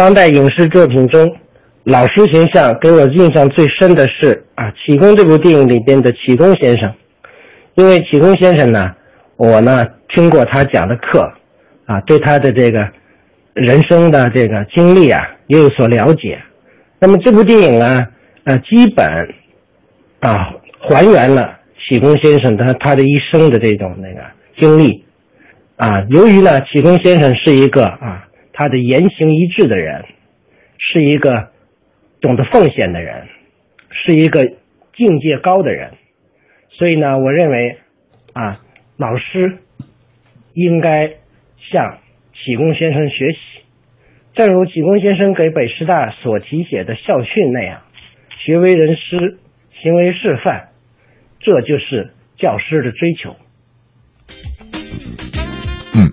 当代影视作品中，老师形象给我印象最深的是啊，《启功》这部电影里边的启功先生。因为启功先生呢，我呢听过他讲的课，啊，对他的这个人生的这个经历啊也有所了解。那么这部电影呢，呃，基本啊还原了启功先生他他的一生的这种那个经历。啊，由于呢，启功先生是一个啊，他的言行一致的人，是一个懂得奉献的人，是一个境界高的人。所以呢，我认为，啊，老师应该向启功先生学习，正如启功先生给北师大所题写的校训那样：“学为人师，行为示范。”这就是教师的追求。嗯，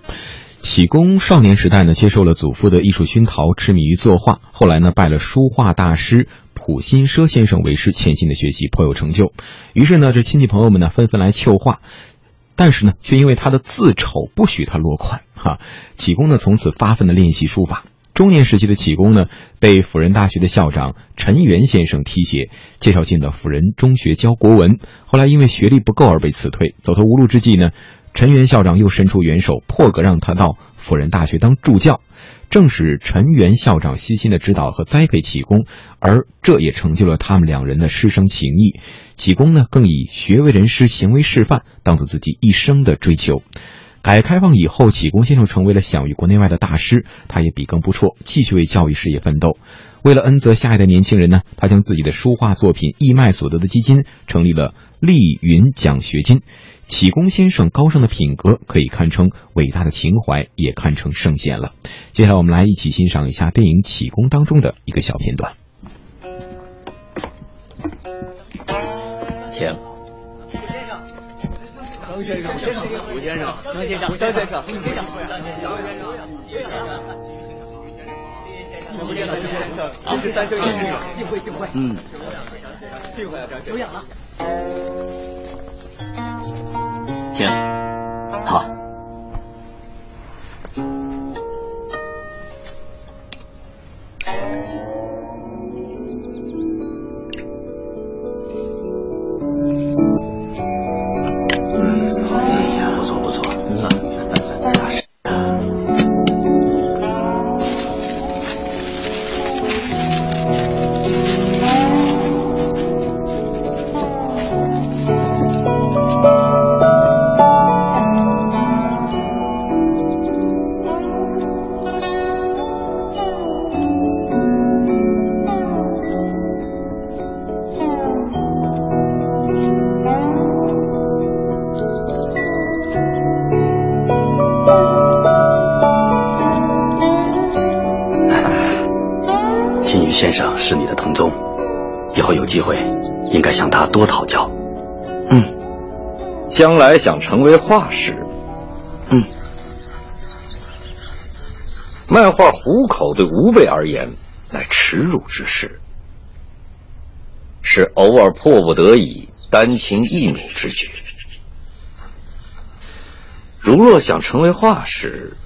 启功少年时代呢，接受了祖父的艺术熏陶，痴迷于作画，后来呢，拜了书画大师。普心奢先生为师，潜心的学习颇有成就。于是呢，这亲戚朋友们呢纷纷来求画，但是呢，却因为他的字丑，不许他落款。哈，启功呢从此发奋的练习书法。中年时期的启功呢，被辅仁大学的校长陈元先生提携，介绍进了辅仁中学教国文。后来因为学历不够而被辞退。走投无路之际呢，陈元校长又伸出援手，破格让他到辅仁大学当助教。正是陈元校长悉心的指导和栽培启功，而这也成就了他们两人的师生情谊。启功呢，更以学为人师、行为示范当做自己一生的追求。改革开放以后，启功先生成为了享誉国内外的大师，他也笔耕不辍，继续为教育事业奋斗。为了恩泽下一代年轻人呢，他将自己的书画作品义卖所得的基金，成立了丽云奖学金。启功先生高尚的品格可以堪称伟大的情怀，也堪称圣贤了。接下来，我们来一起欣赏一下电影《启功》当中的一个小片段。请。张先生，先生，胡先生，张先生，张先生，胡先生，张先生，谢谢胡先生，谢先生，谢谢先生有幸，幸会幸会。嗯，幸会啊，张先生，久仰了。请，机会，应该向他多讨教。嗯，将来想成为画师。嗯，卖画糊口对吾辈而言乃耻辱之事，是偶尔迫不得已、丹青一米之举。如若想成为画师，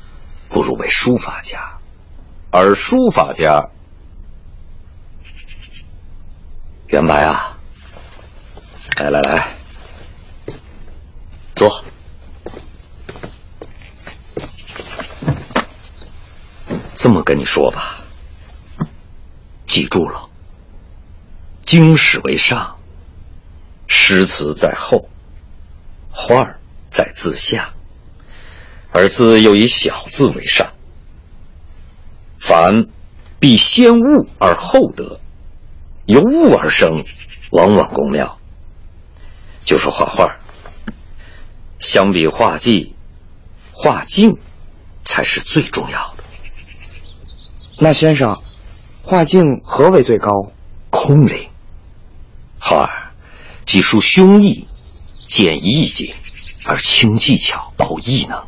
不如为书法家，而书法家。元白啊，来来来，坐。这么跟你说吧，记住了，经史为上，诗词在后，画儿在字下，而字又以小字为上。凡必先悟而后得。由物而生，往往功妙。就说画画，相比画技，画境才是最重要的。那先生，画境何为最高？空灵。画儿既抒胸臆，见意境，而轻技巧，保艺能。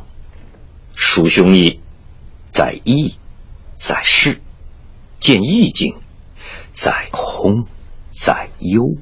抒胸臆，在意，在势；见意境。在空，在幽。